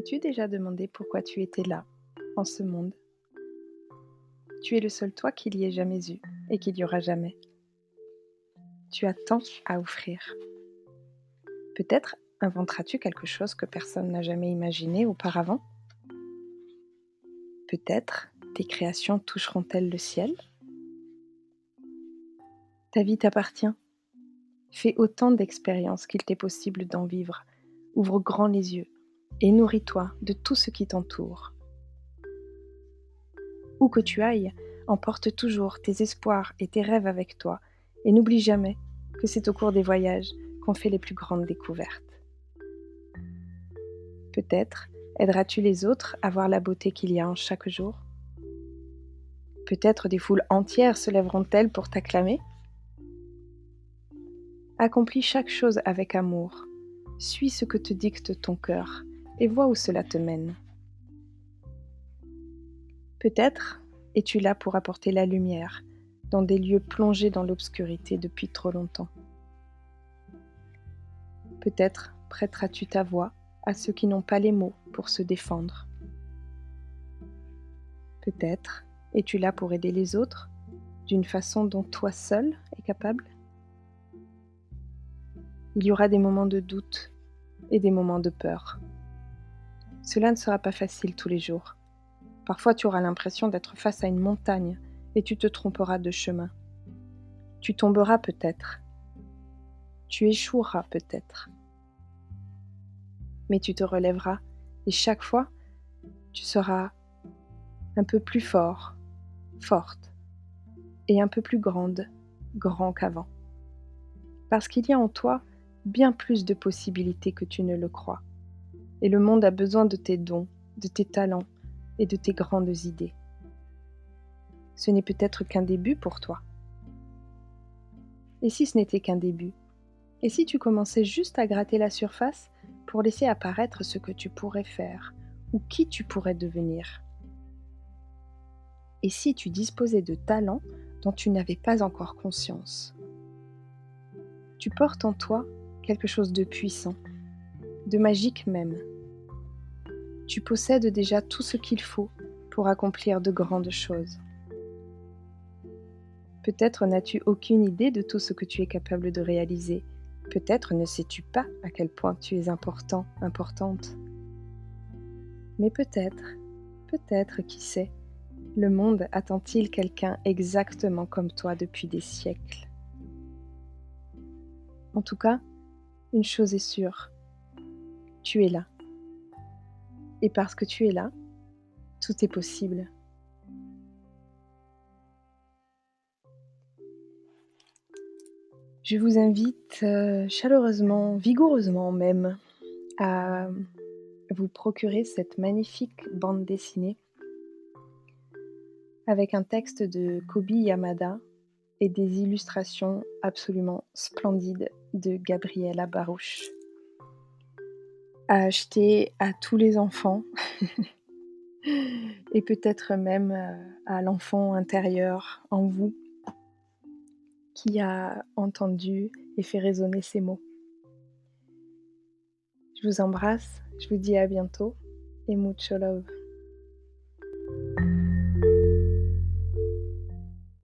T'es-tu déjà demandé pourquoi tu étais là, en ce monde Tu es le seul toi qu'il y ait jamais eu et qu'il y aura jamais. Tu as tant à offrir. Peut-être inventeras-tu quelque chose que personne n'a jamais imaginé auparavant Peut-être tes créations toucheront-elles le ciel Ta vie t'appartient. Fais autant d'expériences qu'il t'est possible d'en vivre. Ouvre grand les yeux et nourris-toi de tout ce qui t'entoure. Où que tu ailles, emporte toujours tes espoirs et tes rêves avec toi, et n'oublie jamais que c'est au cours des voyages qu'on fait les plus grandes découvertes. Peut-être aideras-tu les autres à voir la beauté qu'il y a en chaque jour Peut-être des foules entières se lèveront-elles pour t'acclamer Accomplis chaque chose avec amour. Suis ce que te dicte ton cœur et vois où cela te mène. Peut-être es-tu là pour apporter la lumière dans des lieux plongés dans l'obscurité depuis trop longtemps. Peut-être prêteras-tu ta voix à ceux qui n'ont pas les mots pour se défendre. Peut-être es-tu là pour aider les autres d'une façon dont toi seul es capable. Il y aura des moments de doute et des moments de peur. Cela ne sera pas facile tous les jours. Parfois tu auras l'impression d'être face à une montagne et tu te tromperas de chemin. Tu tomberas peut-être. Tu échoueras peut-être. Mais tu te relèveras et chaque fois, tu seras un peu plus fort, forte et un peu plus grande, grand qu'avant. Parce qu'il y a en toi bien plus de possibilités que tu ne le crois et le monde a besoin de tes dons, de tes talents et de tes grandes idées. Ce n'est peut-être qu'un début pour toi. Et si ce n'était qu'un début? Et si tu commençais juste à gratter la surface pour laisser apparaître ce que tu pourrais faire ou qui tu pourrais devenir? Et si tu disposais de talents dont tu n'avais pas encore conscience? Tu portes en toi quelque chose de puissant, de magique même, tu possèdes déjà tout ce qu'il faut pour accomplir de grandes choses. Peut-être n'as-tu aucune idée de tout ce que tu es capable de réaliser. Peut-être ne sais-tu pas à quel point tu es important, importante. Mais peut-être, peut-être, qui sait, le monde attend-il quelqu'un exactement comme toi depuis des siècles? En tout cas, une chose est sûre, tu es là. Et parce que tu es là, tout est possible. Je vous invite euh, chaleureusement, vigoureusement même, à vous procurer cette magnifique bande dessinée avec un texte de Kobi Yamada et des illustrations absolument splendides de Gabriela Barouche à acheter à tous les enfants et peut-être même euh, à l'enfant intérieur en vous qui a entendu et fait résonner ces mots. Je vous embrasse, je vous dis à bientôt et mucho love.